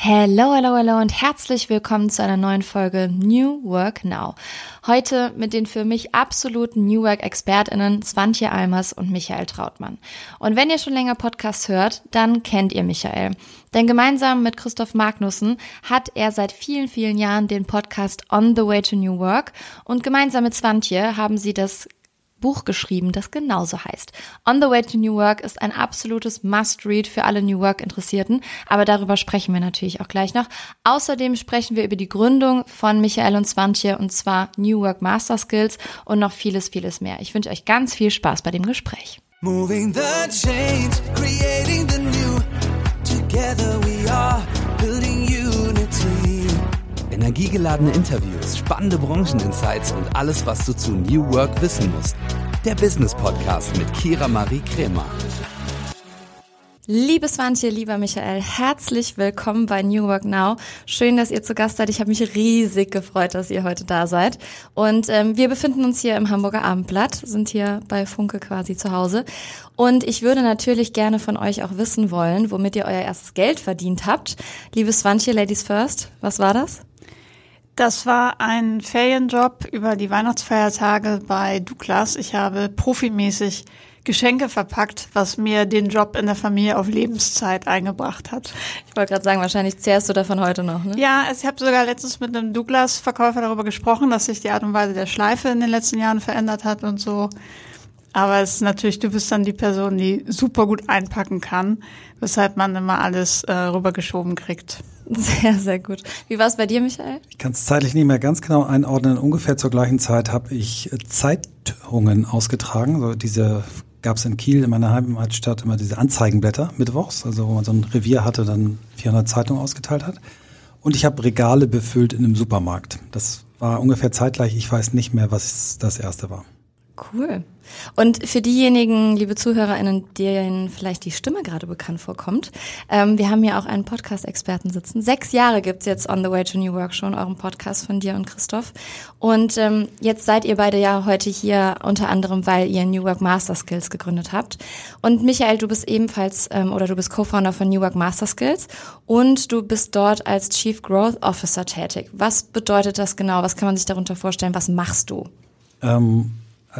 Hello, hello, hello und herzlich willkommen zu einer neuen Folge New Work Now. Heute mit den für mich absoluten New Work ExpertInnen Swantje Almers und Michael Trautmann. Und wenn ihr schon länger Podcasts hört, dann kennt ihr Michael. Denn gemeinsam mit Christoph Magnussen hat er seit vielen, vielen Jahren den Podcast On the Way to New Work und gemeinsam mit Swantje haben sie das Buch geschrieben, das genauso heißt. On the Way to New Work ist ein absolutes Must-Read für alle New Work-Interessierten, aber darüber sprechen wir natürlich auch gleich noch. Außerdem sprechen wir über die Gründung von Michael und Swantje und zwar New Work Master Skills und noch vieles, vieles mehr. Ich wünsche euch ganz viel Spaß bei dem Gespräch. Moving the change, creating the new. Together we are. Energiegeladene Interviews, spannende Brancheninsights und alles, was du zu New Work wissen musst der Business Podcast mit Kira Marie Kremer. Liebes Swantje, lieber Michael, herzlich willkommen bei New Work Now. Schön, dass ihr zu Gast seid. Ich habe mich riesig gefreut, dass ihr heute da seid. Und ähm, wir befinden uns hier im Hamburger Abendblatt, sind hier bei Funke quasi zu Hause. Und ich würde natürlich gerne von euch auch wissen wollen, womit ihr euer erstes Geld verdient habt. Liebes Swantje, Ladies First, was war das? Das war ein Ferienjob über die Weihnachtsfeiertage bei Douglas. Ich habe profimäßig Geschenke verpackt, was mir den Job in der Familie auf Lebenszeit eingebracht hat. Ich wollte gerade sagen, wahrscheinlich zehrst du davon heute noch, ne? Ja, ich habe sogar letztens mit einem Douglas-Verkäufer darüber gesprochen, dass sich die Art und Weise der Schleife in den letzten Jahren verändert hat und so. Aber es ist natürlich, du bist dann die Person, die super gut einpacken kann, weshalb man immer alles äh, rübergeschoben kriegt. Sehr, sehr gut. Wie war es bei dir, Michael? Ich kann es zeitlich nicht mehr ganz genau einordnen. Ungefähr zur gleichen Zeit habe ich Zeitungen ausgetragen. So diese gab es in Kiel in meiner Heimatstadt immer diese Anzeigenblätter mittwochs, also wo man so ein Revier hatte, dann 400 Zeitungen ausgeteilt hat. Und ich habe Regale befüllt in einem Supermarkt. Das war ungefähr zeitgleich. Ich weiß nicht mehr, was das erste war. Cool. Und für diejenigen, liebe ZuhörerInnen, denen vielleicht die Stimme gerade bekannt vorkommt, ähm, wir haben hier auch einen Podcast-Experten sitzen. Sechs Jahre gibt's jetzt On the Way to New Work schon, eurem Podcast von dir und Christoph. Und ähm, jetzt seid ihr beide ja heute hier unter anderem, weil ihr New Work Master Skills gegründet habt. Und Michael, du bist ebenfalls ähm, oder du bist Co-Founder von New Work Master Skills und du bist dort als Chief Growth Officer tätig. Was bedeutet das genau? Was kann man sich darunter vorstellen? Was machst du? Ähm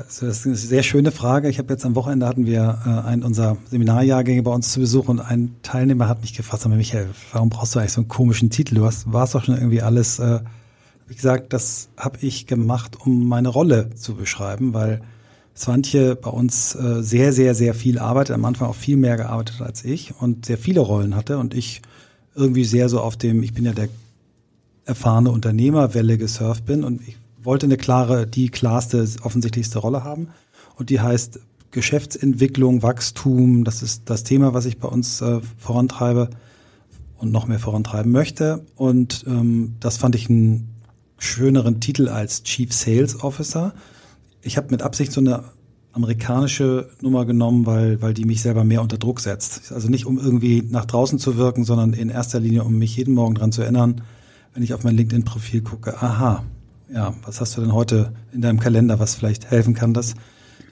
also das ist eine sehr schöne Frage. Ich habe jetzt am Wochenende hatten wir äh, einen unserer Seminarjahrgänge bei uns zu Besuch und ein Teilnehmer hat mich gefragt, sag mal, Michael, warum brauchst du eigentlich so einen komischen Titel? Du hast, warst doch schon irgendwie alles, äh, wie gesagt, das habe ich gemacht, um meine Rolle zu beschreiben, weil Swantje bei uns äh, sehr, sehr, sehr viel arbeitet, am Anfang auch viel mehr gearbeitet als ich und sehr viele Rollen hatte und ich irgendwie sehr so auf dem, ich bin ja der erfahrene Unternehmerwelle gesurft bin und ich wollte eine klare, die klarste, offensichtlichste Rolle haben. Und die heißt Geschäftsentwicklung, Wachstum. Das ist das Thema, was ich bei uns äh, vorantreibe und noch mehr vorantreiben möchte. Und ähm, das fand ich einen schöneren Titel als Chief Sales Officer. Ich habe mit Absicht so eine amerikanische Nummer genommen, weil, weil die mich selber mehr unter Druck setzt. Also nicht um irgendwie nach draußen zu wirken, sondern in erster Linie, um mich jeden Morgen dran zu erinnern, wenn ich auf mein LinkedIn-Profil gucke, aha, ja, was hast du denn heute in deinem Kalender, was vielleicht helfen kann, dass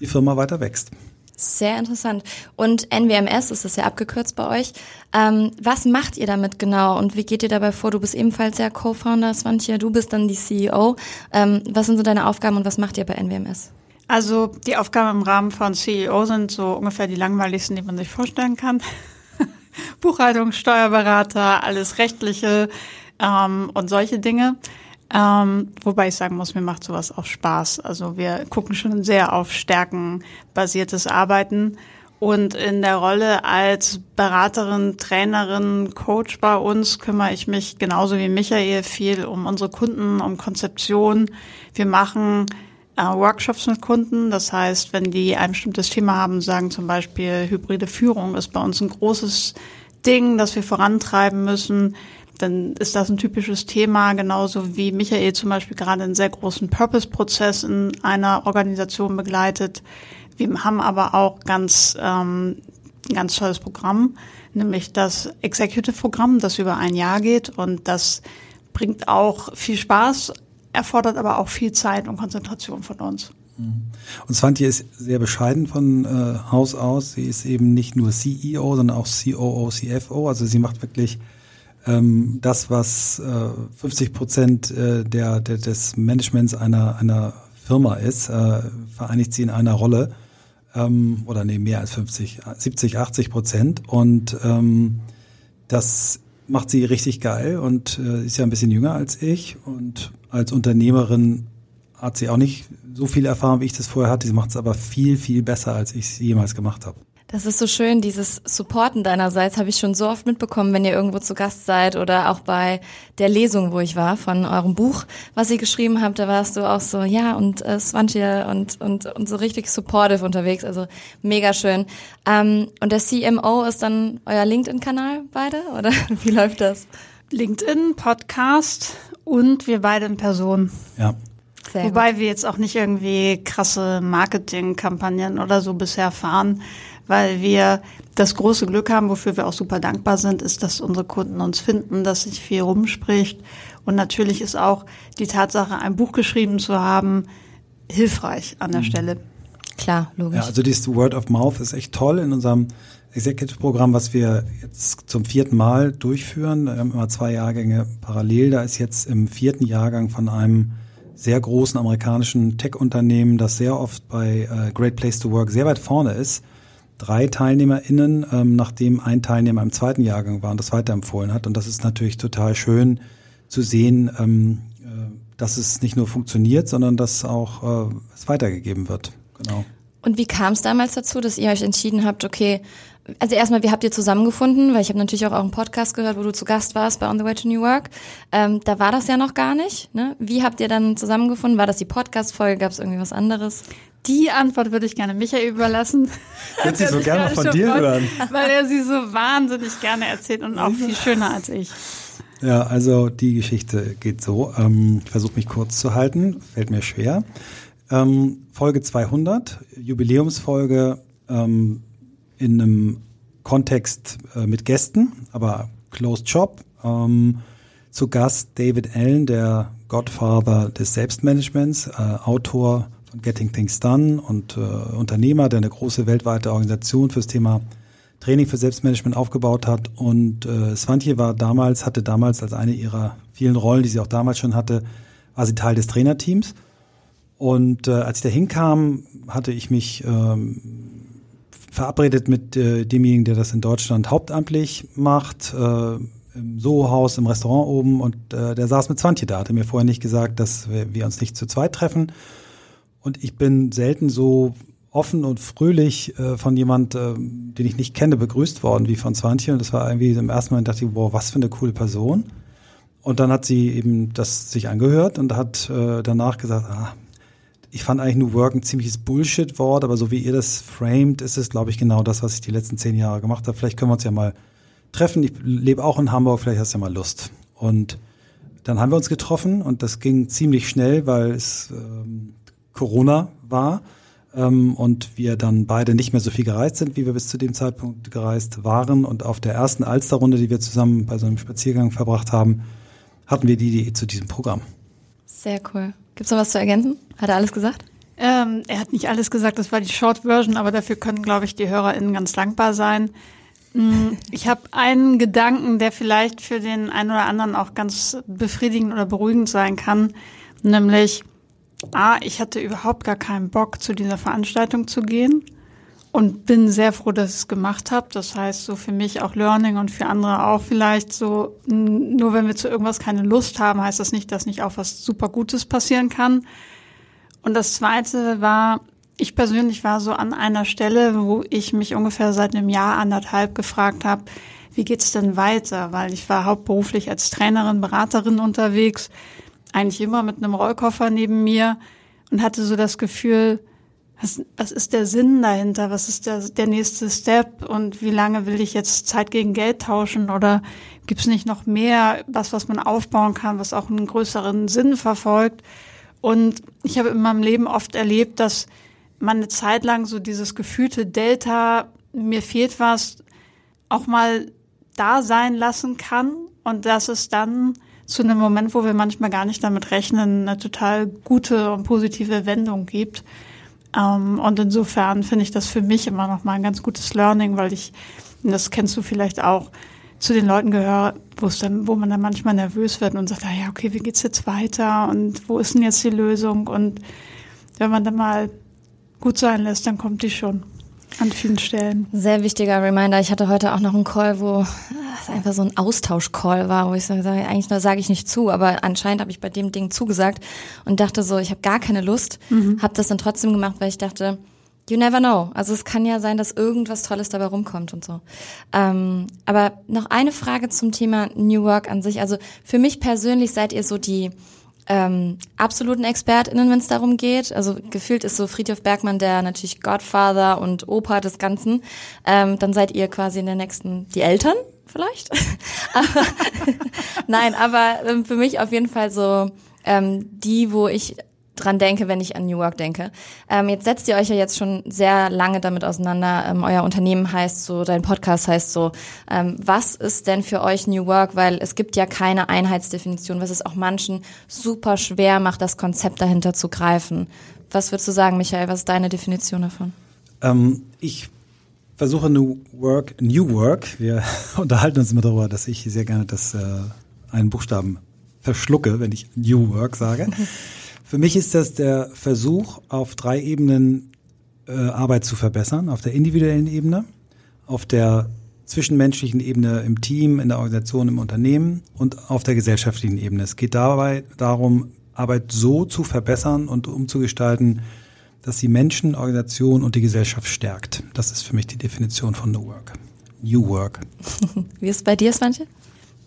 die Firma weiter wächst? Sehr interessant. Und NWMS ist das ja abgekürzt bei euch. Ähm, was macht ihr damit genau und wie geht ihr dabei vor? Du bist ebenfalls ja Co-Founder, Swantje, du bist dann die CEO. Ähm, was sind so deine Aufgaben und was macht ihr bei NWMS? Also die Aufgaben im Rahmen von CEO sind so ungefähr die langweiligsten, die man sich vorstellen kann. Buchhaltung, Steuerberater, alles Rechtliche ähm, und solche Dinge. Ähm, wobei ich sagen muss, mir macht sowas auch Spaß. Also wir gucken schon sehr auf stärkenbasiertes Arbeiten. Und in der Rolle als Beraterin, Trainerin, Coach bei uns kümmere ich mich genauso wie Michael viel um unsere Kunden, um Konzeption. Wir machen äh, Workshops mit Kunden. Das heißt, wenn die ein bestimmtes Thema haben, sagen zum Beispiel hybride Führung ist bei uns ein großes Ding, das wir vorantreiben müssen dann ist das ein typisches Thema, genauso wie Michael zum Beispiel gerade einen sehr großen Purpose-Prozess in einer Organisation begleitet. Wir haben aber auch ganz, ähm, ein ganz tolles Programm, nämlich das Executive-Programm, das über ein Jahr geht und das bringt auch viel Spaß, erfordert aber auch viel Zeit und Konzentration von uns. Und Svantje ist sehr bescheiden von äh, Haus aus. Sie ist eben nicht nur CEO, sondern auch COO, CFO. Also sie macht wirklich ähm, das, was äh, 50 Prozent äh, der, der, des Managements einer, einer Firma ist, äh, vereinigt sie in einer Rolle ähm, oder nee, mehr als 50, 70, 80 Prozent und ähm, das macht sie richtig geil und äh, ist ja ein bisschen jünger als ich und als Unternehmerin hat sie auch nicht so viel Erfahrung, wie ich das vorher hatte. Sie macht es aber viel, viel besser, als ich es jemals gemacht habe. Das ist so schön, dieses Supporten deinerseits habe ich schon so oft mitbekommen, wenn ihr irgendwo zu Gast seid oder auch bei der Lesung, wo ich war, von eurem Buch, was ihr geschrieben habt, da warst du auch so, ja, und äh, Swantje und, und, und so richtig supportive unterwegs, also mega schön. Ähm, und der CMO ist dann euer LinkedIn-Kanal beide, oder wie läuft das? LinkedIn, Podcast und wir beide in Person. Ja. Sehr Wobei gut. wir jetzt auch nicht irgendwie krasse Marketingkampagnen oder so bisher fahren weil wir das große Glück haben, wofür wir auch super dankbar sind, ist, dass unsere Kunden uns finden, dass sich viel rumspricht. Und natürlich ist auch die Tatsache, ein Buch geschrieben zu haben, hilfreich an der mhm. Stelle. Klar, logisch. Ja, also dieses Word of Mouth ist echt toll in unserem Executive-Programm, was wir jetzt zum vierten Mal durchführen. Wir haben immer zwei Jahrgänge parallel. Da ist jetzt im vierten Jahrgang von einem sehr großen amerikanischen Tech-Unternehmen, das sehr oft bei äh, Great Place to Work sehr weit vorne ist, drei TeilnehmerInnen, ähm, nachdem ein Teilnehmer im zweiten Jahrgang war und das weiterempfohlen hat. Und das ist natürlich total schön zu sehen, ähm, äh, dass es nicht nur funktioniert, sondern dass auch äh, es weitergegeben wird. Genau. Und wie kam es damals dazu, dass ihr euch entschieden habt, okay, also erstmal, wie habt ihr zusammengefunden? Weil ich habe natürlich auch einen Podcast gehört, wo du zu Gast warst bei On the Way to New Work. Ähm, da war das ja noch gar nicht. Ne? Wie habt ihr dann zusammengefunden? War das die Podcast-Folge? Gab es irgendwie was anderes? Die Antwort würde ich gerne Michael überlassen. Würde sie so gerne von dir hören. Weil er sie so wahnsinnig gerne erzählt und auch viel schöner als ich. Ja, also die Geschichte geht so. Ähm, ich versuche mich kurz zu halten, fällt mir schwer. Ähm, Folge 200, Jubiläumsfolge ähm, in einem Kontext äh, mit Gästen, aber Closed Shop. Ähm, zu Gast David Allen, der Godfather des Selbstmanagements, äh, Autor Getting Things Done und äh, Unternehmer, der eine große weltweite Organisation fürs Thema Training für Selbstmanagement aufgebaut hat. Und äh, Svantje war damals, hatte damals als eine ihrer vielen Rollen, die sie auch damals schon hatte, war sie Teil des Trainerteams. Und äh, als ich da hinkam, hatte ich mich ähm, verabredet mit äh, demjenigen, der das in Deutschland hauptamtlich macht, äh, im Soho-Haus, im Restaurant oben und äh, der saß mit Swantje da, hatte mir vorher nicht gesagt, dass wir, wir uns nicht zu zweit treffen. Und ich bin selten so offen und fröhlich äh, von jemand, äh, den ich nicht kenne, begrüßt worden wie von Swantje. Und das war irgendwie im ersten Moment dachte ich, wow, was für eine coole Person. Und dann hat sie eben das sich angehört und hat äh, danach gesagt, ah, ich fand eigentlich New Work ein ziemliches Bullshit-Wort, aber so wie ihr das framed, ist es, glaube ich, genau das, was ich die letzten zehn Jahre gemacht habe. Vielleicht können wir uns ja mal treffen. Ich lebe auch in Hamburg, vielleicht hast du ja mal Lust. Und dann haben wir uns getroffen und das ging ziemlich schnell, weil es ähm, Corona war ähm, und wir dann beide nicht mehr so viel gereist sind, wie wir bis zu dem Zeitpunkt gereist waren. Und auf der ersten Alsterrunde, die wir zusammen bei so einem Spaziergang verbracht haben, hatten wir die Idee zu diesem Programm. Sehr cool. Gibt es noch was zu ergänzen? Hat er alles gesagt? Ähm, er hat nicht alles gesagt, das war die Short Version, aber dafür können, glaube ich, die HörerInnen ganz dankbar sein. Mm, ich habe einen Gedanken, der vielleicht für den einen oder anderen auch ganz befriedigend oder beruhigend sein kann, nämlich, ah, ich hatte überhaupt gar keinen Bock, zu dieser Veranstaltung zu gehen und bin sehr froh, dass ich es gemacht habe. Das heißt, so für mich auch Learning und für andere auch vielleicht so, nur wenn wir zu irgendwas keine Lust haben, heißt das nicht, dass nicht auch was super Gutes passieren kann. Und das zweite war, ich persönlich war so an einer Stelle, wo ich mich ungefähr seit einem Jahr, anderthalb gefragt habe, wie geht's denn weiter? Weil ich war hauptberuflich als Trainerin, Beraterin unterwegs, eigentlich immer mit einem Rollkoffer neben mir und hatte so das Gefühl, was, was ist der Sinn dahinter? Was ist der, der nächste Step? Und wie lange will ich jetzt Zeit gegen Geld tauschen? Oder gibt es nicht noch mehr, was, was man aufbauen kann, was auch einen größeren Sinn verfolgt? Und ich habe in meinem Leben oft erlebt, dass man eine Zeit lang so dieses gefühlte Delta, mir fehlt was, auch mal da sein lassen kann. Und dass es dann zu einem Moment, wo wir manchmal gar nicht damit rechnen, eine total gute und positive Wendung gibt. Ähm, und insofern finde ich das für mich immer noch mal ein ganz gutes Learning, weil ich, das kennst du vielleicht auch, zu den Leuten gehöre, wo es dann, wo man dann manchmal nervös wird und sagt, ah ja, okay, wie geht's jetzt weiter und wo ist denn jetzt die Lösung? Und wenn man dann mal gut sein lässt, dann kommt die schon an vielen Stellen. Sehr wichtiger Reminder. Ich hatte heute auch noch einen Call, wo es einfach so ein Austausch-Call war, wo ich sage, eigentlich sage ich nicht zu, aber anscheinend habe ich bei dem Ding zugesagt und dachte so, ich habe gar keine Lust, mhm. habe das dann trotzdem gemacht, weil ich dachte, You never know. Also es kann ja sein, dass irgendwas Tolles dabei rumkommt und so. Ähm, aber noch eine Frage zum Thema New Work an sich. Also für mich persönlich seid ihr so die ähm, absoluten ExpertInnen, wenn es darum geht. Also gefühlt ist so Friedhof Bergmann der natürlich Godfather und Opa des Ganzen. Ähm, dann seid ihr quasi in der nächsten die Eltern vielleicht. aber, Nein, aber ähm, für mich auf jeden Fall so ähm, die, wo ich dran denke, wenn ich an New Work denke. Ähm, jetzt setzt ihr euch ja jetzt schon sehr lange damit auseinander. Ähm, euer Unternehmen heißt so, dein Podcast heißt so. Ähm, was ist denn für euch New Work? Weil es gibt ja keine Einheitsdefinition, was es auch manchen super schwer macht, das Konzept dahinter zu greifen. Was würdest du sagen, Michael? Was ist deine Definition davon? Ähm, ich versuche New Work, New Work. Wir unterhalten uns immer darüber, dass ich sehr gerne das äh, einen Buchstaben verschlucke, wenn ich New Work sage. Für mich ist das der Versuch, auf drei Ebenen äh, Arbeit zu verbessern. Auf der individuellen Ebene, auf der zwischenmenschlichen Ebene im Team, in der Organisation, im Unternehmen und auf der gesellschaftlichen Ebene. Es geht dabei darum, Arbeit so zu verbessern und umzugestalten, dass sie Menschen, Organisation und die Gesellschaft stärkt. Das ist für mich die Definition von New Work. New Work. Wie ist es bei dir, Svante?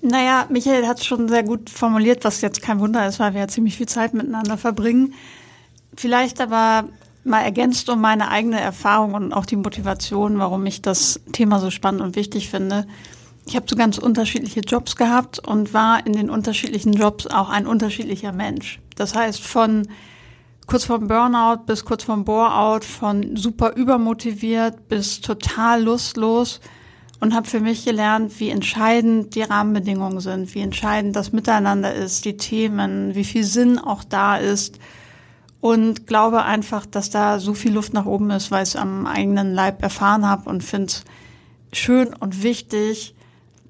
Naja, Michael hat es schon sehr gut formuliert, was jetzt kein Wunder ist, weil wir ja ziemlich viel Zeit miteinander verbringen. Vielleicht aber mal ergänzt um meine eigene Erfahrung und auch die Motivation, warum ich das Thema so spannend und wichtig finde. Ich habe so ganz unterschiedliche Jobs gehabt und war in den unterschiedlichen Jobs auch ein unterschiedlicher Mensch. Das heißt, von kurz vorm Burnout bis kurz vorm Boreout, von super übermotiviert bis total lustlos – und habe für mich gelernt, wie entscheidend die Rahmenbedingungen sind, wie entscheidend das Miteinander ist, die Themen, wie viel Sinn auch da ist und glaube einfach, dass da so viel Luft nach oben ist, weil ich es am eigenen Leib erfahren habe und finde es schön und wichtig,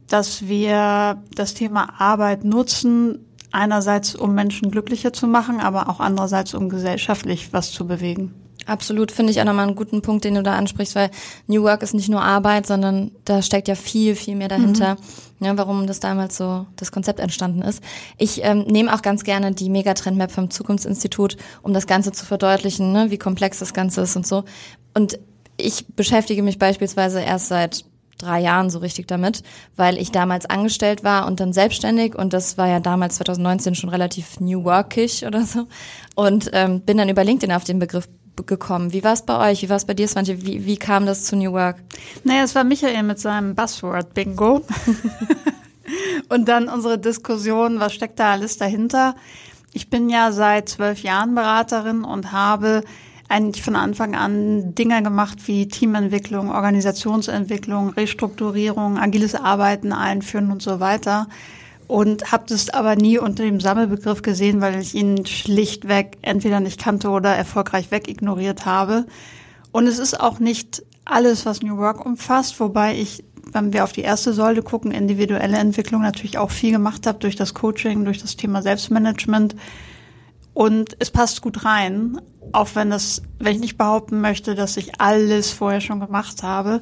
dass wir das Thema Arbeit nutzen, einerseits um Menschen glücklicher zu machen, aber auch andererseits um gesellschaftlich was zu bewegen. Absolut, finde ich auch nochmal einen guten Punkt, den du da ansprichst, weil New Work ist nicht nur Arbeit, sondern da steckt ja viel, viel mehr dahinter, mhm. ja, warum das damals so das Konzept entstanden ist. Ich ähm, nehme auch ganz gerne die Megatrend-Map vom Zukunftsinstitut, um das Ganze zu verdeutlichen, ne, wie komplex das Ganze ist und so. Und ich beschäftige mich beispielsweise erst seit drei Jahren so richtig damit, weil ich damals angestellt war und dann selbstständig und das war ja damals 2019 schon relativ New Workig oder so und ähm, bin dann über LinkedIn auf den Begriff gekommen. Wie war es bei euch? Wie war es bei dir, Svante? Wie, wie kam das zu New Work? Naja, es war Michael mit seinem Buzzword-Bingo. Und dann unsere Diskussion, was steckt da alles dahinter? Ich bin ja seit zwölf Jahren Beraterin und habe eigentlich von Anfang an Dinge gemacht wie Teamentwicklung, Organisationsentwicklung, Restrukturierung, agiles Arbeiten einführen und so weiter und habe das aber nie unter dem Sammelbegriff gesehen, weil ich ihn schlichtweg entweder nicht kannte oder erfolgreich wegignoriert habe. Und es ist auch nicht alles, was New Work umfasst, wobei ich, wenn wir auf die erste Säule gucken, individuelle Entwicklung natürlich auch viel gemacht habe durch das Coaching, durch das Thema Selbstmanagement. Und es passt gut rein, auch wenn das, wenn ich nicht behaupten möchte, dass ich alles vorher schon gemacht habe.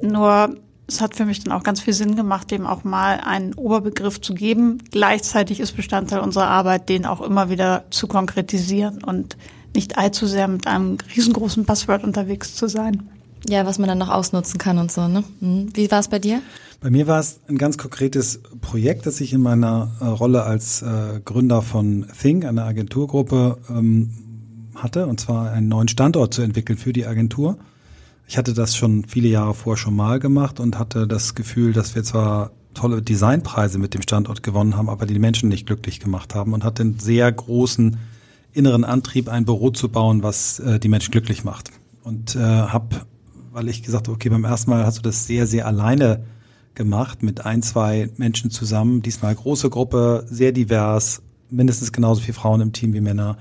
Nur es hat für mich dann auch ganz viel Sinn gemacht, dem auch mal einen Oberbegriff zu geben. Gleichzeitig ist Bestandteil unserer Arbeit, den auch immer wieder zu konkretisieren und nicht allzu sehr mit einem riesengroßen Passwort unterwegs zu sein. Ja, was man dann noch ausnutzen kann und so, ne? Mhm. Wie war es bei dir? Bei mir war es ein ganz konkretes Projekt, das ich in meiner äh, Rolle als äh, Gründer von Think, einer Agenturgruppe, ähm, hatte, und zwar einen neuen Standort zu entwickeln für die Agentur. Ich hatte das schon viele Jahre vorher schon mal gemacht und hatte das Gefühl, dass wir zwar tolle Designpreise mit dem Standort gewonnen haben, aber die Menschen nicht glücklich gemacht haben und hatte einen sehr großen inneren Antrieb, ein Büro zu bauen, was äh, die Menschen glücklich macht. Und äh, habe, weil ich gesagt habe, okay, beim ersten Mal hast du das sehr, sehr alleine gemacht mit ein, zwei Menschen zusammen. Diesmal große Gruppe, sehr divers, mindestens genauso viele Frauen im Team wie Männer.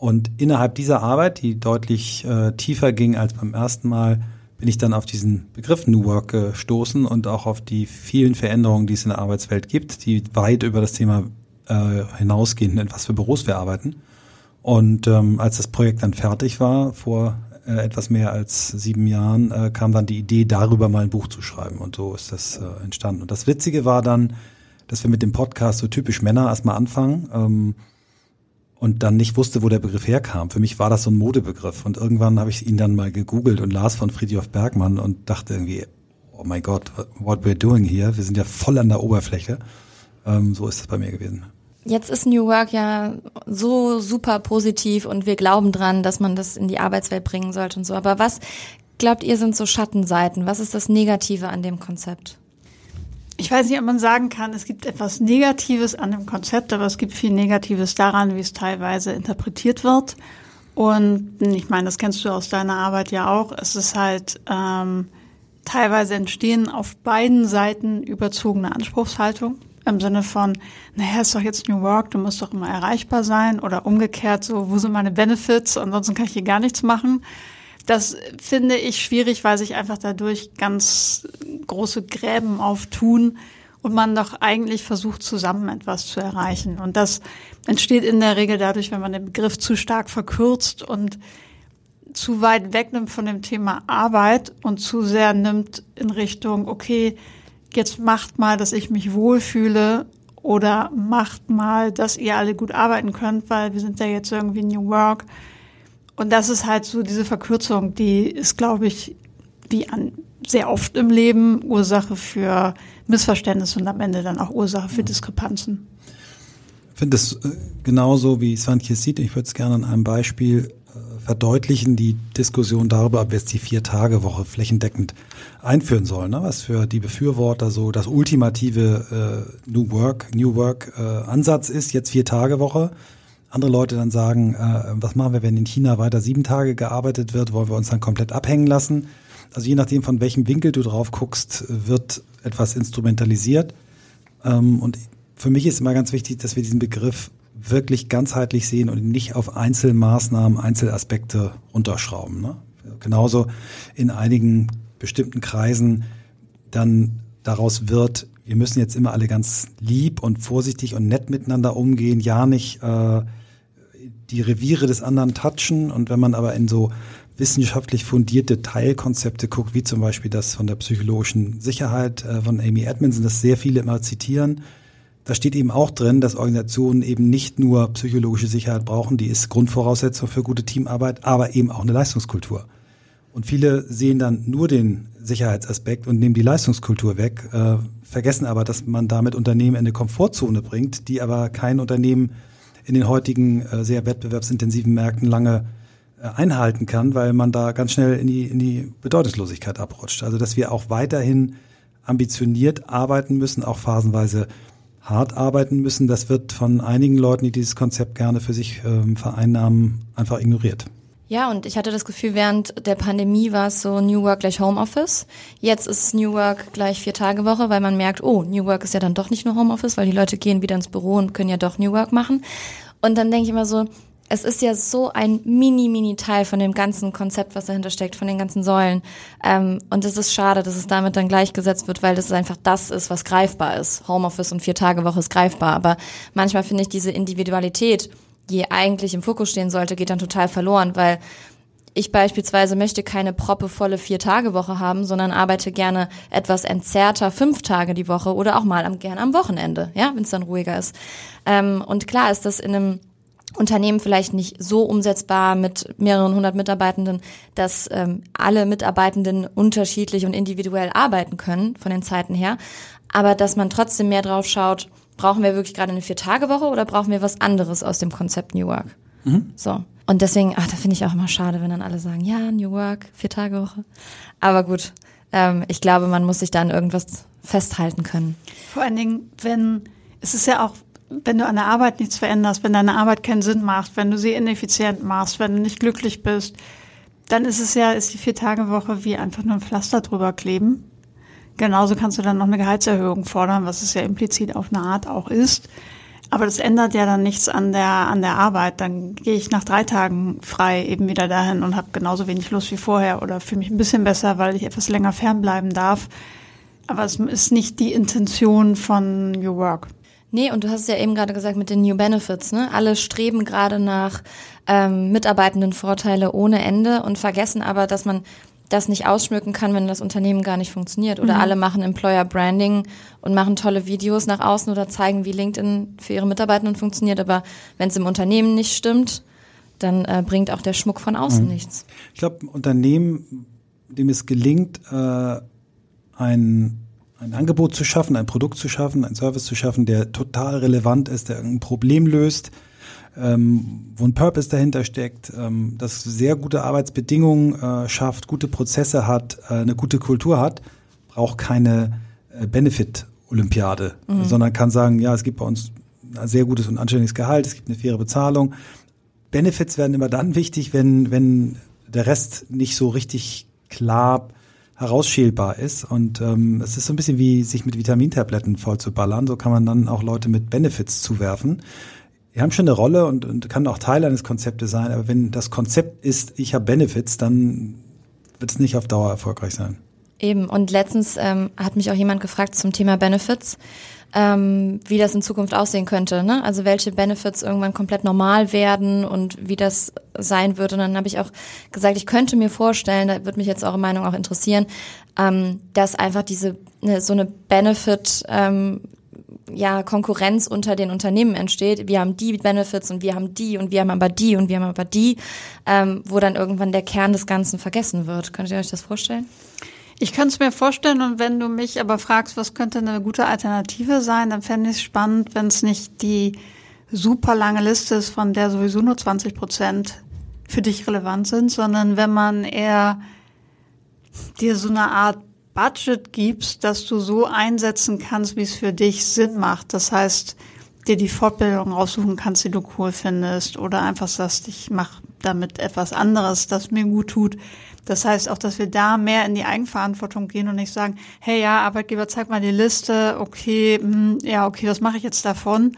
Und innerhalb dieser Arbeit, die deutlich äh, tiefer ging als beim ersten Mal, bin ich dann auf diesen Begriff New Work gestoßen und auch auf die vielen Veränderungen, die es in der Arbeitswelt gibt, die weit über das Thema äh, hinausgehen, in was für Büros wir arbeiten. Und ähm, als das Projekt dann fertig war, vor äh, etwas mehr als sieben Jahren, äh, kam dann die Idee, darüber mal ein Buch zu schreiben. Und so ist das äh, entstanden. Und das Witzige war dann, dass wir mit dem Podcast so typisch Männer erstmal anfangen. Ähm, und dann nicht wusste, wo der Begriff herkam. Für mich war das so ein Modebegriff. Und irgendwann habe ich ihn dann mal gegoogelt und las von Friedhof Bergmann und dachte irgendwie, oh mein Gott, what we're doing here. Wir sind ja voll an der Oberfläche. Ähm, so ist es bei mir gewesen. Jetzt ist New Work ja so super positiv und wir glauben dran, dass man das in die Arbeitswelt bringen sollte und so. Aber was glaubt ihr sind so Schattenseiten? Was ist das Negative an dem Konzept? Ich weiß nicht, ob man sagen kann, es gibt etwas Negatives an dem Konzept, aber es gibt viel Negatives daran, wie es teilweise interpretiert wird. Und ich meine, das kennst du aus deiner Arbeit ja auch. Es ist halt ähm, teilweise entstehen auf beiden Seiten überzogene Anspruchshaltung. Im Sinne von, naja, ist doch jetzt New Work, du musst doch immer erreichbar sein. Oder umgekehrt so, wo sind meine Benefits? Ansonsten kann ich hier gar nichts machen. Das finde ich schwierig, weil sich einfach dadurch ganz große Gräben auftun und man doch eigentlich versucht, zusammen etwas zu erreichen. Und das entsteht in der Regel dadurch, wenn man den Begriff zu stark verkürzt und zu weit wegnimmt von dem Thema Arbeit und zu sehr nimmt in Richtung, okay, jetzt macht mal, dass ich mich wohlfühle oder macht mal, dass ihr alle gut arbeiten könnt, weil wir sind ja jetzt irgendwie New Work. Und das ist halt so diese Verkürzung, die ist, glaube ich, wie an sehr oft im Leben Ursache für Missverständnisse und am Ende dann auch Ursache für Diskrepanzen. Ich finde es äh, genauso, wie Svantje sieht. Ich würde es gerne an einem Beispiel äh, verdeutlichen, die Diskussion darüber, ob wir jetzt die Vier-Tage-Woche flächendeckend einführen sollen. Ne? Was für die Befürworter so das ultimative äh, New Work, New Work äh, Ansatz ist, jetzt Vier-Tage-Woche andere Leute dann sagen, äh, was machen wir, wenn in China weiter sieben Tage gearbeitet wird, wollen wir uns dann komplett abhängen lassen? Also je nachdem, von welchem Winkel du drauf guckst, wird etwas instrumentalisiert. Ähm, und für mich ist immer ganz wichtig, dass wir diesen Begriff wirklich ganzheitlich sehen und nicht auf Einzelmaßnahmen, Einzelaspekte unterschrauben. Ne? Genauso in einigen bestimmten Kreisen dann daraus wird, wir müssen jetzt immer alle ganz lieb und vorsichtig und nett miteinander umgehen, ja nicht äh, die Reviere des anderen touchen. Und wenn man aber in so wissenschaftlich fundierte Teilkonzepte guckt, wie zum Beispiel das von der psychologischen Sicherheit äh, von Amy Edmondson, das sehr viele immer zitieren, da steht eben auch drin, dass Organisationen eben nicht nur psychologische Sicherheit brauchen, die ist Grundvoraussetzung für gute Teamarbeit, aber eben auch eine Leistungskultur. Und viele sehen dann nur den Sicherheitsaspekt und nehmen die Leistungskultur weg, äh, vergessen aber, dass man damit Unternehmen in eine Komfortzone bringt, die aber kein Unternehmen in den heutigen äh, sehr wettbewerbsintensiven Märkten lange äh, einhalten kann, weil man da ganz schnell in die, in die Bedeutungslosigkeit abrutscht. Also dass wir auch weiterhin ambitioniert arbeiten müssen, auch phasenweise hart arbeiten müssen, das wird von einigen Leuten, die dieses Konzept gerne für sich ähm, vereinnahmen, einfach ignoriert. Ja, und ich hatte das Gefühl, während der Pandemie war es so New Work gleich Homeoffice. Jetzt ist New Work gleich vier Tage Woche, weil man merkt, oh, New Work ist ja dann doch nicht nur Homeoffice, weil die Leute gehen wieder ins Büro und können ja doch New Work machen. Und dann denke ich immer so, es ist ja so ein mini, mini Teil von dem ganzen Konzept, was dahinter steckt, von den ganzen Säulen. Ähm, und es ist schade, dass es damit dann gleichgesetzt wird, weil das einfach das ist, was greifbar ist. Homeoffice und vier Tage Woche ist greifbar. Aber manchmal finde ich diese Individualität, die eigentlich im Fokus stehen sollte, geht dann total verloren, weil ich beispielsweise möchte keine proppevolle Vier-Tage-Woche haben, sondern arbeite gerne etwas entzerrter fünf Tage die Woche oder auch mal am, gerne am Wochenende, ja, wenn es dann ruhiger ist. Ähm, und klar ist das in einem Unternehmen vielleicht nicht so umsetzbar mit mehreren hundert Mitarbeitenden, dass ähm, alle Mitarbeitenden unterschiedlich und individuell arbeiten können von den Zeiten her, aber dass man trotzdem mehr drauf schaut, brauchen wir wirklich gerade eine Vier-Tage-Woche oder brauchen wir was anderes aus dem Konzept New Work? Mhm. So. Und deswegen, ach, da finde ich auch immer schade, wenn dann alle sagen, ja, New Work, Vier-Tage-Woche. Aber gut, ähm, ich glaube, man muss sich dann irgendwas festhalten können. Vor allen Dingen, wenn, es ist ja auch, wenn du an der Arbeit nichts veränderst, wenn deine Arbeit keinen Sinn macht, wenn du sie ineffizient machst, wenn du nicht glücklich bist, dann ist es ja, ist die Vier-Tage-Woche wie einfach nur ein Pflaster drüber kleben. Genauso kannst du dann noch eine Gehaltserhöhung fordern, was es ja implizit auf eine Art auch ist. Aber das ändert ja dann nichts an der, an der Arbeit. Dann gehe ich nach drei Tagen frei eben wieder dahin und habe genauso wenig Lust wie vorher oder fühle mich ein bisschen besser, weil ich etwas länger fernbleiben darf. Aber es ist nicht die Intention von New Work. Nee, und du hast es ja eben gerade gesagt mit den New Benefits, ne? Alle streben gerade nach ähm, mitarbeitenden Vorteile ohne Ende und vergessen aber, dass man das nicht ausschmücken kann, wenn das Unternehmen gar nicht funktioniert. Oder mhm. alle machen Employer Branding und machen tolle Videos nach außen oder zeigen, wie LinkedIn für ihre Mitarbeitenden funktioniert. Aber wenn es im Unternehmen nicht stimmt, dann äh, bringt auch der Schmuck von außen mhm. nichts. Ich glaube, Unternehmen, dem es gelingt, äh, ein ein Angebot zu schaffen, ein Produkt zu schaffen, ein Service zu schaffen, der total relevant ist, der ein Problem löst, ähm, wo ein Purpose dahinter steckt, ähm, das sehr gute Arbeitsbedingungen äh, schafft, gute Prozesse hat, äh, eine gute Kultur hat, braucht keine äh, Benefit-Olympiade, mhm. sondern kann sagen, ja, es gibt bei uns ein sehr gutes und anständiges Gehalt, es gibt eine faire Bezahlung. Benefits werden immer dann wichtig, wenn, wenn der Rest nicht so richtig klar herausschälbar ist. Und ähm, es ist so ein bisschen wie sich mit Vitamintabletten voll zu ballern. So kann man dann auch Leute mit Benefits zuwerfen. Die haben schon eine Rolle und, und kann auch Teil eines Konzeptes sein, aber wenn das Konzept ist, ich habe Benefits, dann wird es nicht auf Dauer erfolgreich sein. Eben, und letztens ähm, hat mich auch jemand gefragt zum Thema Benefits ähm, wie das in Zukunft aussehen könnte. Ne? Also welche Benefits irgendwann komplett normal werden und wie das sein wird. Und dann habe ich auch gesagt, ich könnte mir vorstellen, da würde mich jetzt eure Meinung auch interessieren, ähm, dass einfach diese ne, so eine Benefit ähm, ja, Konkurrenz unter den Unternehmen entsteht. Wir haben die Benefits und wir haben die und wir haben aber die und wir haben aber die, ähm, wo dann irgendwann der Kern des Ganzen vergessen wird. Könnt ihr euch das vorstellen? Ich könnte es mir vorstellen und wenn du mich aber fragst, was könnte eine gute Alternative sein, dann fände ich es spannend, wenn es nicht die super lange Liste ist, von der sowieso nur 20 Prozent für dich relevant sind, sondern wenn man eher dir so eine Art Budget gibst, dass du so einsetzen kannst, wie es für dich Sinn macht. Das heißt, dir die Fortbildung raussuchen kannst, die du cool findest oder einfach sagst, ich mache damit etwas anderes, das mir gut tut. Das heißt auch, dass wir da mehr in die Eigenverantwortung gehen und nicht sagen, hey ja, Arbeitgeber, zeig mal die Liste, okay, mh, hm, ja, okay, was mache ich jetzt davon?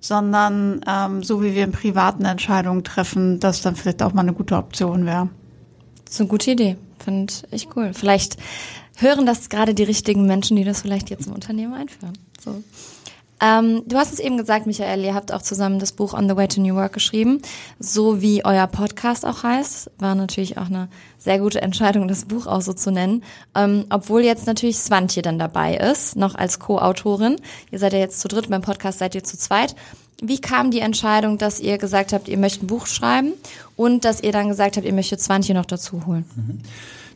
Sondern ähm, so wie wir in privaten Entscheidungen treffen, das dann vielleicht auch mal eine gute Option wäre. Ist eine gute Idee, finde ich cool. Vielleicht hören das gerade die richtigen Menschen, die das vielleicht jetzt im Unternehmen einführen. So. Ähm, du hast es eben gesagt, Michael, ihr habt auch zusammen das Buch On the Way to New Work geschrieben, so wie euer Podcast auch heißt. War natürlich auch eine sehr gute Entscheidung, das Buch auch so zu nennen. Ähm, obwohl jetzt natürlich Swantje dann dabei ist, noch als Co-Autorin. Ihr seid ja jetzt zu dritt, beim Podcast seid ihr zu zweit. Wie kam die Entscheidung, dass ihr gesagt habt, ihr möchtet ein Buch schreiben und dass ihr dann gesagt habt, ihr möchtet Swantje noch dazu holen? Mhm.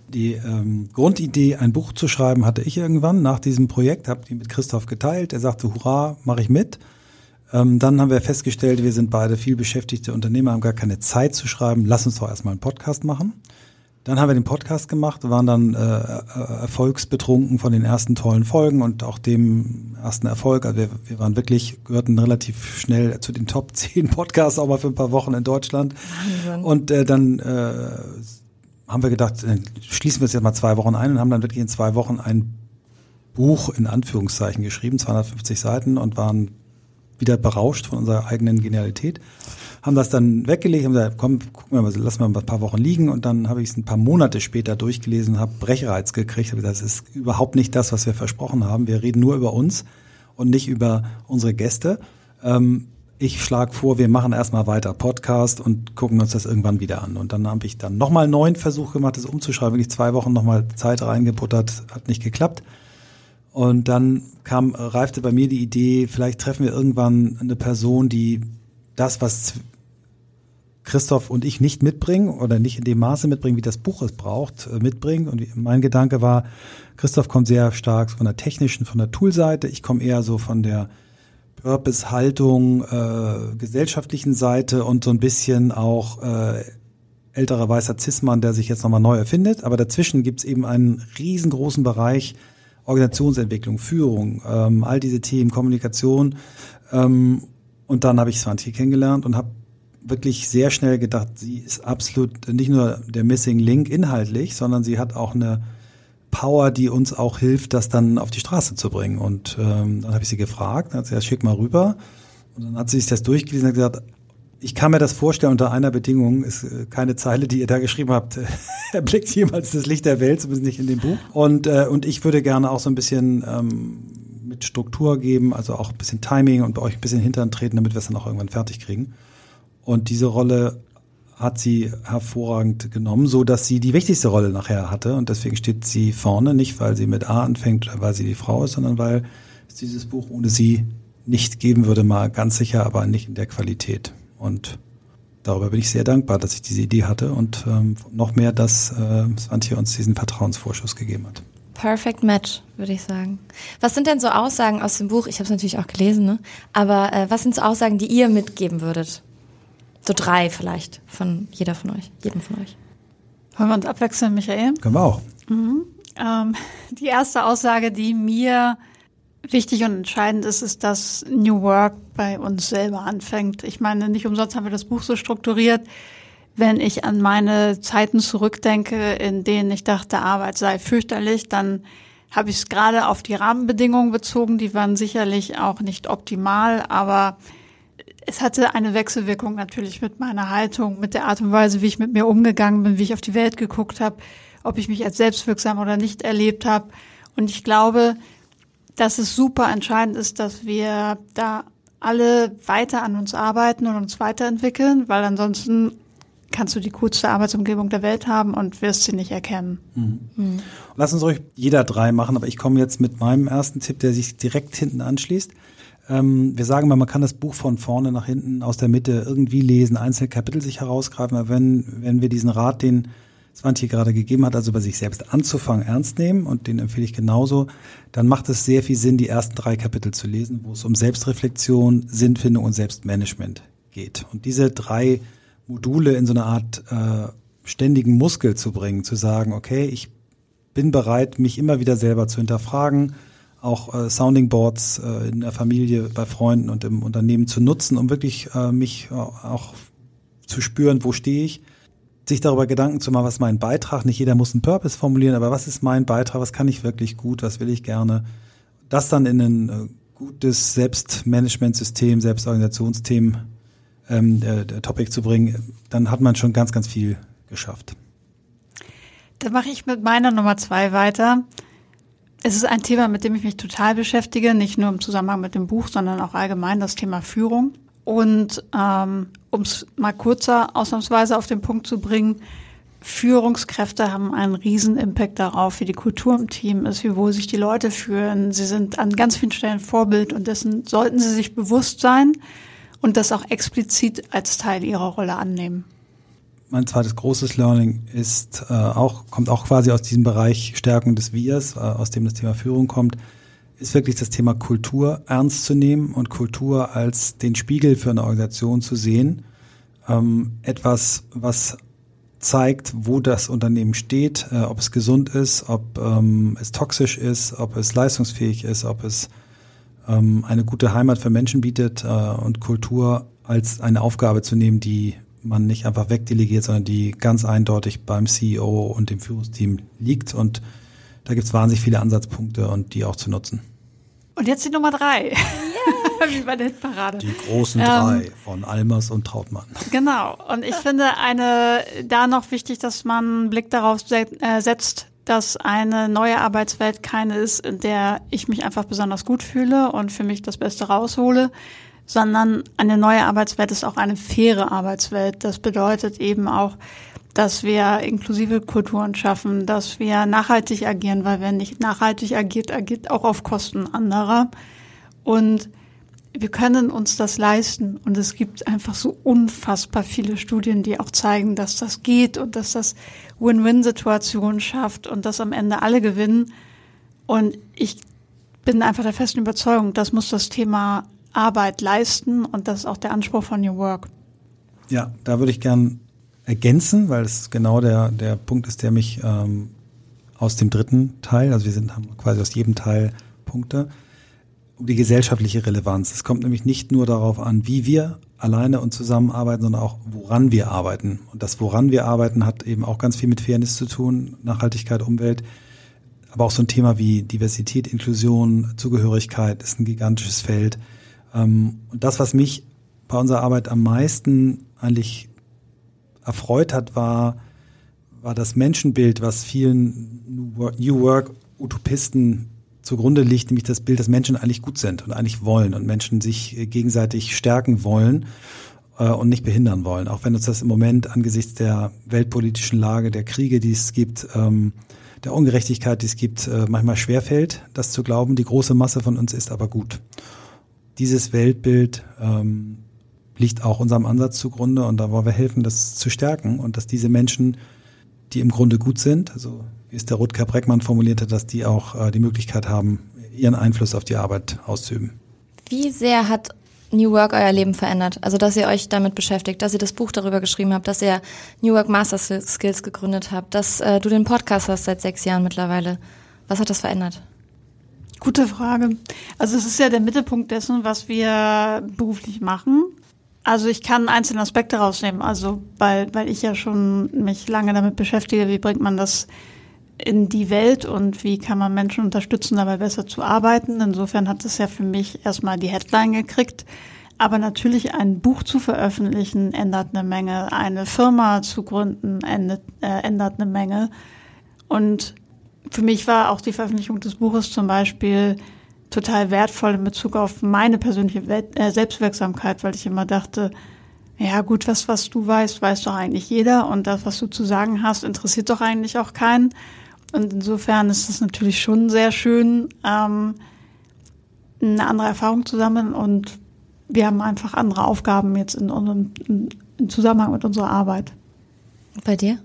Die ähm, Grundidee, ein Buch zu schreiben, hatte ich irgendwann nach diesem Projekt, habe die mit Christoph geteilt. Er sagte, hurra, mache ich mit. Ähm, dann haben wir festgestellt, wir sind beide viel beschäftigte Unternehmer, haben gar keine Zeit zu schreiben. Lass uns doch erstmal einen Podcast machen. Dann haben wir den Podcast gemacht, waren dann äh, äh, erfolgsbetrunken von den ersten tollen Folgen und auch dem ersten Erfolg. Also wir, wir waren wirklich, gehörten relativ schnell zu den Top 10 Podcasts, auch mal für ein paar Wochen in Deutschland. Wahnsinn. Und äh, dann äh, haben wir gedacht, äh, schließen wir es jetzt mal zwei Wochen ein und haben dann wirklich in zwei Wochen ein Buch in Anführungszeichen geschrieben, 250 Seiten und waren wieder berauscht von unserer eigenen Genialität. Haben das dann weggelegt, haben gesagt, komm, gucken wir mal, lassen wir mal ein paar Wochen liegen und dann habe ich es ein paar Monate später durchgelesen, habe Brechreiz gekriegt, habe gesagt, das ist überhaupt nicht das, was wir versprochen haben. Wir reden nur über uns und nicht über unsere Gäste. Ähm, ich schlage vor, wir machen erstmal weiter Podcast und gucken uns das irgendwann wieder an. Und dann habe ich dann nochmal einen neuen Versuch gemacht, das umzuschreiben. Wirklich zwei Wochen nochmal Zeit reingebuttert, hat nicht geklappt. Und dann kam, reifte bei mir die Idee, vielleicht treffen wir irgendwann eine Person, die das, was Christoph und ich nicht mitbringen oder nicht in dem Maße mitbringen, wie das Buch es braucht, äh, mitbringen. Und mein Gedanke war, Christoph kommt sehr stark von der technischen, von der Toolseite. Ich komme eher so von der Purpose, Haltung, äh, gesellschaftlichen Seite und so ein bisschen auch äh, älterer weißer Zismann, der sich jetzt nochmal neu erfindet. Aber dazwischen gibt's eben einen riesengroßen Bereich Organisationsentwicklung, Führung, ähm, all diese Themen, Kommunikation. Ähm, und dann habe ich Svanti kennengelernt und habe wirklich sehr schnell gedacht, sie ist absolut nicht nur der Missing Link inhaltlich, sondern sie hat auch eine Power, die uns auch hilft, das dann auf die Straße zu bringen. Und ähm, dann habe ich sie gefragt, dann hat sie gesagt, schick mal rüber. Und dann hat sie sich das durchgelesen und gesagt, ich kann mir das vorstellen unter einer Bedingung, ist äh, keine Zeile, die ihr da geschrieben habt, erblickt jemals das Licht der Welt, zumindest nicht in dem Buch. Und, äh, und ich würde gerne auch so ein bisschen ähm, mit Struktur geben, also auch ein bisschen Timing und bei euch ein bisschen Hintern treten, damit wir es dann auch irgendwann fertig kriegen. Und diese Rolle hat sie hervorragend genommen, so dass sie die wichtigste Rolle nachher hatte. Und deswegen steht sie vorne, nicht weil sie mit A anfängt oder weil sie die Frau ist, sondern weil es dieses Buch ohne sie nicht geben würde, mal ganz sicher, aber nicht in der Qualität. Und darüber bin ich sehr dankbar, dass ich diese Idee hatte und ähm, noch mehr, dass äh, Svantje uns diesen Vertrauensvorschuss gegeben hat. Perfect Match, würde ich sagen. Was sind denn so Aussagen aus dem Buch? Ich habe es natürlich auch gelesen, ne? Aber äh, was sind so Aussagen, die ihr mitgeben würdet? So drei vielleicht von jeder von euch, jedem von euch. Wollen wir uns abwechseln, Michael? Können wir auch. Mhm. Ähm, die erste Aussage, die mir wichtig und entscheidend ist, ist, dass New Work bei uns selber anfängt. Ich meine, nicht umsonst haben wir das Buch so strukturiert. Wenn ich an meine Zeiten zurückdenke, in denen ich dachte, Arbeit sei fürchterlich, dann habe ich es gerade auf die Rahmenbedingungen bezogen. Die waren sicherlich auch nicht optimal, aber es hatte eine Wechselwirkung natürlich mit meiner Haltung, mit der Art und Weise, wie ich mit mir umgegangen bin, wie ich auf die Welt geguckt habe, ob ich mich als selbstwirksam oder nicht erlebt habe. Und ich glaube, dass es super entscheidend ist, dass wir da alle weiter an uns arbeiten und uns weiterentwickeln, weil ansonsten kannst du die coolste Arbeitsumgebung der Welt haben und wirst sie nicht erkennen. Mhm. Mhm. Lass uns ruhig jeder drei machen, aber ich komme jetzt mit meinem ersten Tipp, der sich direkt hinten anschließt. Ähm, wir sagen mal, man kann das Buch von vorne nach hinten aus der Mitte irgendwie lesen, einzelne Kapitel sich herausgreifen, aber wenn, wenn wir diesen Rat, den Svante gerade gegeben hat, also bei sich selbst anzufangen, ernst nehmen, und den empfehle ich genauso, dann macht es sehr viel Sinn, die ersten drei Kapitel zu lesen, wo es um Selbstreflexion, Sinnfindung und Selbstmanagement geht. Und diese drei Module in so eine Art äh, ständigen Muskel zu bringen, zu sagen, okay, ich bin bereit, mich immer wieder selber zu hinterfragen, auch äh, Sounding Boards äh, in der Familie, bei Freunden und im Unternehmen zu nutzen, um wirklich äh, mich äh, auch zu spüren, wo stehe ich sich darüber Gedanken zu machen, was mein Beitrag. Nicht jeder muss einen Purpose formulieren, aber was ist mein Beitrag, was kann ich wirklich gut, was will ich gerne. Das dann in ein äh, gutes Selbstmanagementsystem, Selbstorganisationsthemen ähm, äh, Topic zu bringen, dann hat man schon ganz, ganz viel geschafft. Da mache ich mit meiner Nummer zwei weiter. Es ist ein Thema, mit dem ich mich total beschäftige, nicht nur im Zusammenhang mit dem Buch, sondern auch allgemein das Thema Führung. Und ähm, um es mal kurzer ausnahmsweise auf den Punkt zu bringen, Führungskräfte haben einen riesen Impact darauf, wie die Kultur im Team ist, wie wohl sich die Leute fühlen. Sie sind an ganz vielen Stellen Vorbild und dessen sollten sie sich bewusst sein und das auch explizit als Teil ihrer Rolle annehmen. Mein zweites großes Learning ist äh, auch, kommt auch quasi aus diesem Bereich Stärkung des Wirs, äh, aus dem das Thema Führung kommt ist wirklich das Thema Kultur ernst zu nehmen und Kultur als den Spiegel für eine Organisation zu sehen. Ähm, etwas, was zeigt, wo das Unternehmen steht, äh, ob es gesund ist, ob ähm, es toxisch ist, ob es leistungsfähig ist, ob es ähm, eine gute Heimat für Menschen bietet äh, und Kultur als eine Aufgabe zu nehmen, die man nicht einfach wegdelegiert, sondern die ganz eindeutig beim CEO und dem Führungsteam liegt und da gibt es wahnsinnig viele Ansatzpunkte und die auch zu nutzen. Und jetzt die Nummer drei. Yeah. Wie bei der Hitparade. Die großen ähm, drei von Almers und Trautmann. Genau. Und ich finde eine da noch wichtig, dass man einen Blick darauf äh, setzt, dass eine neue Arbeitswelt keine ist, in der ich mich einfach besonders gut fühle und für mich das Beste raushole, sondern eine neue Arbeitswelt ist auch eine faire Arbeitswelt. Das bedeutet eben auch, dass wir inklusive Kulturen schaffen, dass wir nachhaltig agieren, weil wer nicht nachhaltig agiert, agiert auch auf Kosten anderer. Und wir können uns das leisten. Und es gibt einfach so unfassbar viele Studien, die auch zeigen, dass das geht und dass das Win-Win-Situationen schafft und dass am Ende alle gewinnen. Und ich bin einfach der festen Überzeugung, das muss das Thema Arbeit leisten und das ist auch der Anspruch von New Work. Ja, da würde ich gern ergänzen, weil es genau der, der Punkt ist, der mich ähm, aus dem dritten Teil, also wir sind, haben quasi aus jedem Teil Punkte, um die gesellschaftliche Relevanz. Es kommt nämlich nicht nur darauf an, wie wir alleine und zusammenarbeiten, sondern auch, woran wir arbeiten. Und das, woran wir arbeiten, hat eben auch ganz viel mit Fairness zu tun, Nachhaltigkeit, Umwelt. Aber auch so ein Thema wie Diversität, Inklusion, Zugehörigkeit ist ein gigantisches Feld. Ähm, und das, was mich bei unserer Arbeit am meisten eigentlich erfreut hat, war, war das Menschenbild, was vielen New Work-Utopisten zugrunde liegt, nämlich das Bild, dass Menschen eigentlich gut sind und eigentlich wollen und Menschen sich gegenseitig stärken wollen äh, und nicht behindern wollen. Auch wenn uns das im Moment angesichts der weltpolitischen Lage, der Kriege, die es gibt, ähm, der Ungerechtigkeit, die es gibt, äh, manchmal schwerfällt, das zu glauben. Die große Masse von uns ist aber gut. Dieses Weltbild ähm, liegt auch unserem Ansatz zugrunde und da wollen wir helfen, das zu stärken und dass diese Menschen, die im Grunde gut sind, also wie es der Rutger Breckmann formulierte, dass die auch äh, die Möglichkeit haben, ihren Einfluss auf die Arbeit auszuüben. Wie sehr hat New Work euer Leben verändert? Also, dass ihr euch damit beschäftigt, dass ihr das Buch darüber geschrieben habt, dass ihr New Work Master Skills gegründet habt, dass äh, du den Podcast hast seit sechs Jahren mittlerweile. Was hat das verändert? Gute Frage. Also es ist ja der Mittelpunkt dessen, was wir beruflich machen. Also ich kann einzelne Aspekte rausnehmen. Also weil, weil ich ja schon mich lange damit beschäftige, wie bringt man das in die Welt und wie kann man Menschen unterstützen, dabei besser zu arbeiten. Insofern hat es ja für mich erstmal die Headline gekriegt. Aber natürlich ein Buch zu veröffentlichen ändert eine Menge. Eine Firma zu gründen ändert, äh, ändert eine Menge. Und für mich war auch die Veröffentlichung des Buches zum Beispiel total wertvoll in Bezug auf meine persönliche äh, Selbstwirksamkeit, weil ich immer dachte, ja gut, was, was du weißt, weiß doch eigentlich jeder und das, was du zu sagen hast, interessiert doch eigentlich auch keinen. Und insofern ist es natürlich schon sehr schön, ähm, eine andere Erfahrung zu sammeln und wir haben einfach andere Aufgaben jetzt in unserem in Zusammenhang mit unserer Arbeit. Bei dir?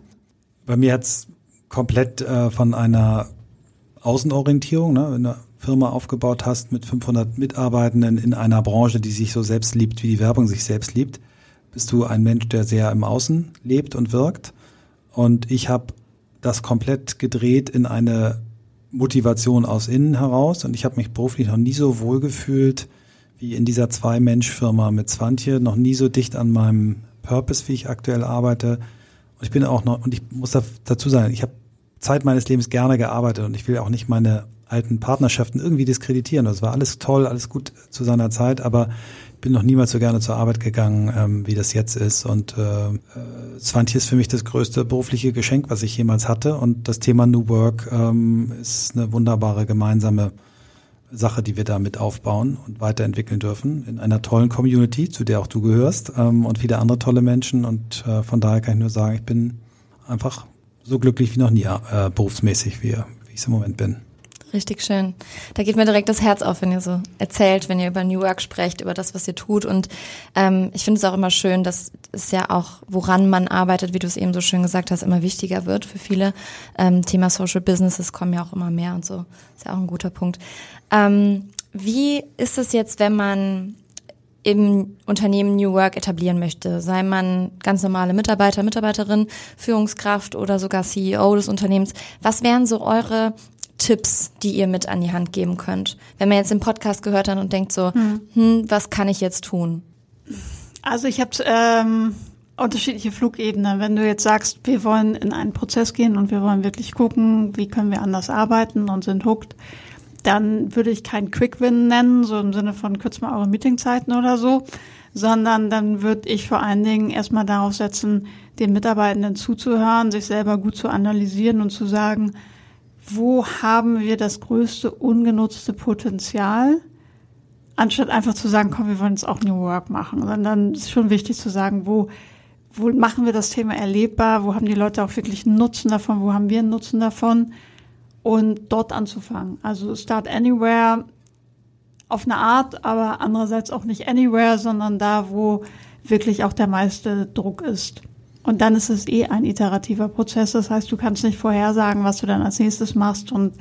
Bei mir hat es komplett äh, von einer Außenorientierung, ne, wenn du eine Firma aufgebaut hast mit 500 Mitarbeitenden in einer Branche, die sich so selbst liebt, wie die Werbung sich selbst liebt, bist du ein Mensch, der sehr im Außen lebt und wirkt. Und ich habe das komplett gedreht in eine Motivation aus innen heraus. Und ich habe mich beruflich noch nie so wohl gefühlt wie in dieser Zwei-Mensch-Firma mit Swantje, noch nie so dicht an meinem Purpose, wie ich aktuell arbeite. Und ich bin auch noch, und ich muss dazu sagen, ich habe Zeit meines Lebens gerne gearbeitet und ich will auch nicht meine alten Partnerschaften irgendwie diskreditieren. Das war alles toll, alles gut zu seiner Zeit, aber bin noch niemals so gerne zur Arbeit gegangen, ähm, wie das jetzt ist. Und äh, äh Swantje ist für mich das größte berufliche Geschenk, was ich jemals hatte. Und das Thema New Work ähm, ist eine wunderbare gemeinsame Sache, die wir da mit aufbauen und weiterentwickeln dürfen in einer tollen Community, zu der auch du gehörst ähm, und viele andere tolle Menschen. Und äh, von daher kann ich nur sagen, ich bin einfach so glücklich wie noch nie äh, berufsmäßig, wie, wie ich es im Moment bin. Richtig schön. Da geht mir direkt das Herz auf, wenn ihr so erzählt, wenn ihr über New Work sprecht, über das, was ihr tut. Und ähm, ich finde es auch immer schön, dass es ja auch, woran man arbeitet, wie du es eben so schön gesagt hast, immer wichtiger wird für viele. Ähm, Thema Social Businesses kommen ja auch immer mehr und so. Ist ja auch ein guter Punkt. Ähm, wie ist es jetzt, wenn man im Unternehmen New Work etablieren möchte, sei man ganz normale Mitarbeiter, Mitarbeiterin, Führungskraft oder sogar CEO des Unternehmens. Was wären so eure Tipps, die ihr mit an die Hand geben könnt? Wenn man jetzt den Podcast gehört hat und denkt so, hm, hm was kann ich jetzt tun? Also ich habe ähm, unterschiedliche Flugebenen. Wenn du jetzt sagst, wir wollen in einen Prozess gehen und wir wollen wirklich gucken, wie können wir anders arbeiten und sind hooked, dann würde ich kein Quick Win nennen, so im Sinne von kürzt mal eure Meetingzeiten oder so, sondern dann würde ich vor allen Dingen erstmal darauf setzen, den Mitarbeitenden zuzuhören, sich selber gut zu analysieren und zu sagen, wo haben wir das größte ungenutzte Potenzial, anstatt einfach zu sagen, komm, wir wollen jetzt auch New Work machen, sondern es ist schon wichtig zu sagen, wo, wo machen wir das Thema erlebbar, wo haben die Leute auch wirklich Nutzen davon, wo haben wir einen Nutzen davon und dort anzufangen. Also Start Anywhere auf eine Art, aber andererseits auch nicht Anywhere, sondern da, wo wirklich auch der meiste Druck ist. Und dann ist es eh ein iterativer Prozess. Das heißt, du kannst nicht vorhersagen, was du dann als nächstes machst. Und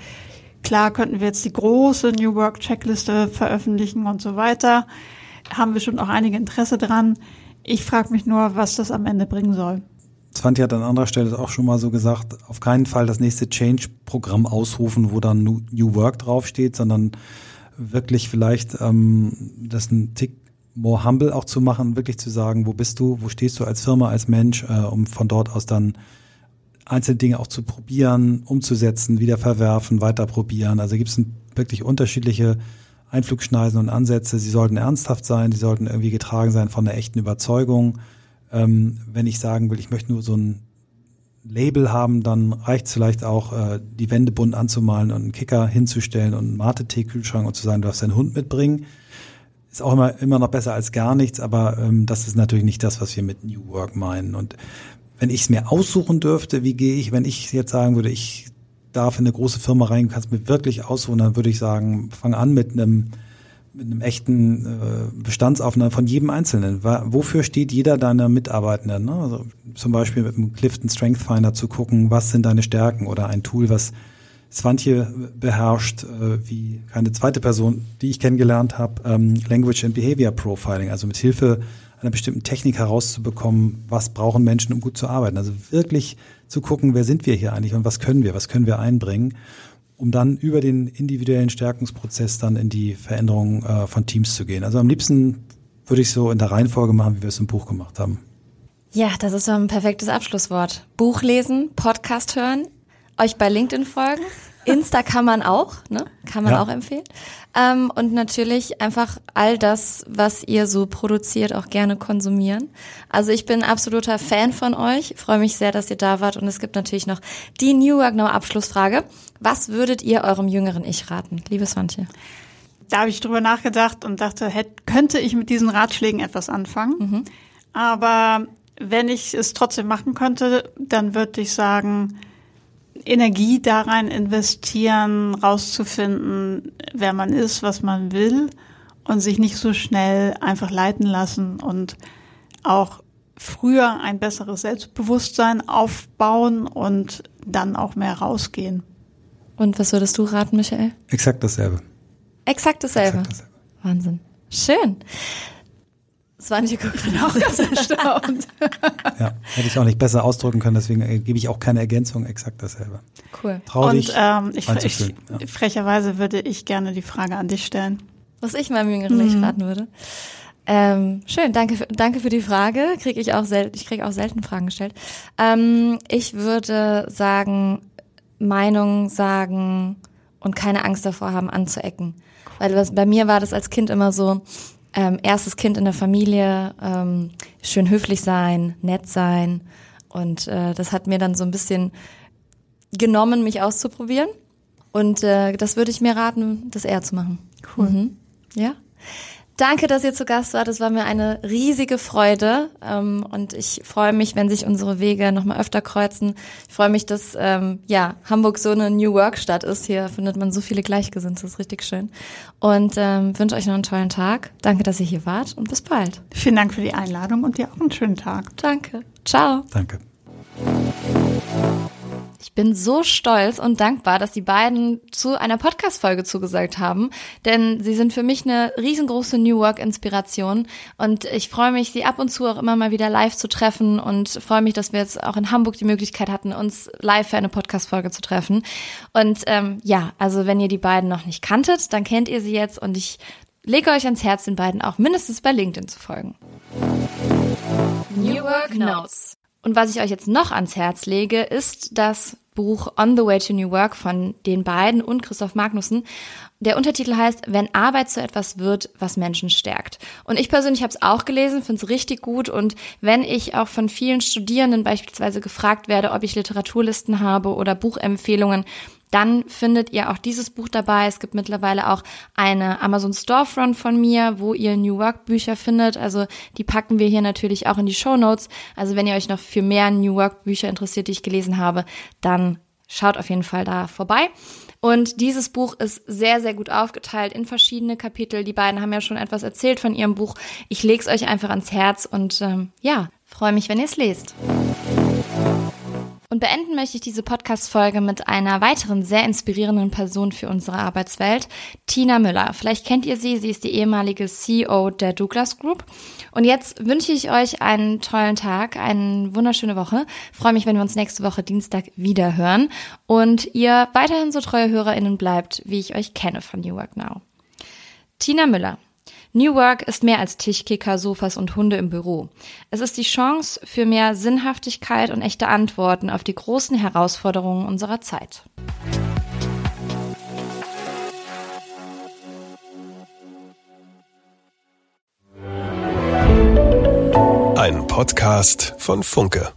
klar könnten wir jetzt die große New Work Checkliste veröffentlichen und so weiter. Haben wir schon auch einige Interesse dran. Ich frage mich nur, was das am Ende bringen soll. Svanti hat an anderer Stelle auch schon mal so gesagt, auf keinen Fall das nächste Change-Programm ausrufen, wo dann New Work draufsteht, sondern wirklich vielleicht ähm, das ein Tick more humble auch zu machen, wirklich zu sagen, wo bist du, wo stehst du als Firma, als Mensch, äh, um von dort aus dann einzelne Dinge auch zu probieren, umzusetzen, wieder verwerfen, weiter probieren. Also gibt es wirklich unterschiedliche Einflugschneisen und Ansätze. Sie sollten ernsthaft sein, sie sollten irgendwie getragen sein von einer echten Überzeugung. Ähm, wenn ich sagen will, ich möchte nur so ein Label haben, dann reicht es vielleicht auch, äh, die Wände bunt anzumalen und einen Kicker hinzustellen und einen Mate-Tee-Kühlschrank und zu sagen, du darfst deinen Hund mitbringen. Ist auch immer, immer noch besser als gar nichts, aber ähm, das ist natürlich nicht das, was wir mit New Work meinen. Und wenn ich es mir aussuchen dürfte, wie gehe ich, wenn ich jetzt sagen würde, ich darf in eine große Firma rein, kannst mir wirklich aussuchen, dann würde ich sagen, fang an mit einem mit einem echten äh, Bestandsaufnahme von jedem Einzelnen. Wofür steht jeder deiner Mitarbeitenden? Ne? Also zum Beispiel mit dem Clifton Strength Finder zu gucken, was sind deine Stärken oder ein Tool, was Swantje beherrscht, äh, wie keine zweite Person, die ich kennengelernt habe, ähm, Language and Behavior Profiling, also mit Hilfe einer bestimmten Technik herauszubekommen, was brauchen Menschen, um gut zu arbeiten. Also wirklich zu gucken, wer sind wir hier eigentlich und was können wir, was können wir einbringen um dann über den individuellen Stärkungsprozess dann in die Veränderung äh, von Teams zu gehen. Also am liebsten würde ich so in der Reihenfolge machen, wie wir es im Buch gemacht haben. Ja, das ist so ein perfektes Abschlusswort. Buch lesen, Podcast hören, euch bei LinkedIn folgen. Insta kann man auch, ne? Kann man ja. auch empfehlen. Ähm, und natürlich einfach all das, was ihr so produziert, auch gerne konsumieren. Also ich bin absoluter Fan von euch. Freue mich sehr, dass ihr da wart. Und es gibt natürlich noch die New York No Abschlussfrage. Was würdet ihr eurem jüngeren Ich raten, liebe Swantje? Da habe ich drüber nachgedacht und dachte, hätte, könnte ich mit diesen Ratschlägen etwas anfangen. Mhm. Aber wenn ich es trotzdem machen könnte, dann würde ich sagen, Energie da rein investieren, rauszufinden, wer man ist, was man will und sich nicht so schnell einfach leiten lassen und auch früher ein besseres Selbstbewusstsein aufbauen und dann auch mehr rausgehen. Und was würdest du raten, Michael? Exakt dasselbe. Exakt dasselbe. Exakt dasselbe. Wahnsinn. Schön. Svante guckt dann auch ganz erstaunt. ja, hätte ich auch nicht besser ausdrücken können, deswegen äh, gebe ich auch keine Ergänzung, exakt dasselbe. Cool. Traurig. Und ähm, ich, ich ja. frecherweise würde ich gerne die Frage an dich stellen. Was ich meinem jüngeren mhm. Ich raten würde. Ähm, schön, danke, für, danke für die Frage. Krieg ich auch selten, ich kriege auch selten Fragen gestellt. Ähm, ich würde sagen, Meinung sagen und keine Angst davor haben, anzuecken. Weil was, bei mir war das als Kind immer so, ähm, erstes Kind in der Familie, ähm, schön höflich sein, nett sein. Und äh, das hat mir dann so ein bisschen genommen, mich auszuprobieren. Und äh, das würde ich mir raten, das eher zu machen. Cool. Mhm. Ja. Danke, dass ihr zu Gast wart. Es war mir eine riesige Freude. Ähm, und ich freue mich, wenn sich unsere Wege nochmal öfter kreuzen. Ich freue mich, dass ähm, ja, Hamburg so eine New Work-Stadt ist. Hier findet man so viele Gleichgesinnte. Das ist richtig schön. Und ähm, wünsche euch noch einen tollen Tag. Danke, dass ihr hier wart und bis bald. Vielen Dank für die Einladung und dir auch einen schönen Tag. Danke. Ciao. Danke. Ich bin so stolz und dankbar, dass die beiden zu einer Podcast-Folge zugesagt haben, denn sie sind für mich eine riesengroße New Work-Inspiration und ich freue mich, sie ab und zu auch immer mal wieder live zu treffen und freue mich, dass wir jetzt auch in Hamburg die Möglichkeit hatten, uns live für eine Podcast-Folge zu treffen. Und ähm, ja, also wenn ihr die beiden noch nicht kanntet, dann kennt ihr sie jetzt und ich lege euch ans Herz, den beiden auch mindestens bei LinkedIn zu folgen. New Work Notes. Und was ich euch jetzt noch ans Herz lege, ist das Buch On the Way to New Work von den beiden und Christoph Magnussen. Der Untertitel heißt Wenn Arbeit zu etwas wird, was Menschen stärkt. Und ich persönlich habe es auch gelesen, finde es richtig gut. Und wenn ich auch von vielen Studierenden beispielsweise gefragt werde, ob ich Literaturlisten habe oder Buchempfehlungen, dann findet ihr auch dieses Buch dabei. Es gibt mittlerweile auch eine Amazon Storefront von mir, wo ihr New Work Bücher findet. Also die packen wir hier natürlich auch in die Show Notes. Also wenn ihr euch noch für mehr New Work Bücher interessiert, die ich gelesen habe, dann schaut auf jeden Fall da vorbei. Und dieses Buch ist sehr, sehr gut aufgeteilt in verschiedene Kapitel. Die beiden haben ja schon etwas erzählt von ihrem Buch. Ich lege es euch einfach ans Herz und ähm, ja, freue mich, wenn ihr es lest. Und beenden möchte ich diese Podcast-Folge mit einer weiteren sehr inspirierenden Person für unsere Arbeitswelt, Tina Müller. Vielleicht kennt ihr sie, sie ist die ehemalige CEO der Douglas Group. Und jetzt wünsche ich euch einen tollen Tag, eine wunderschöne Woche. freue mich, wenn wir uns nächste Woche Dienstag wieder hören und ihr weiterhin so treue HörerInnen bleibt, wie ich euch kenne von New Work Now. Tina Müller. New Work ist mehr als Tischkicker, Sofas und Hunde im Büro. Es ist die Chance für mehr Sinnhaftigkeit und echte Antworten auf die großen Herausforderungen unserer Zeit. Ein Podcast von Funke.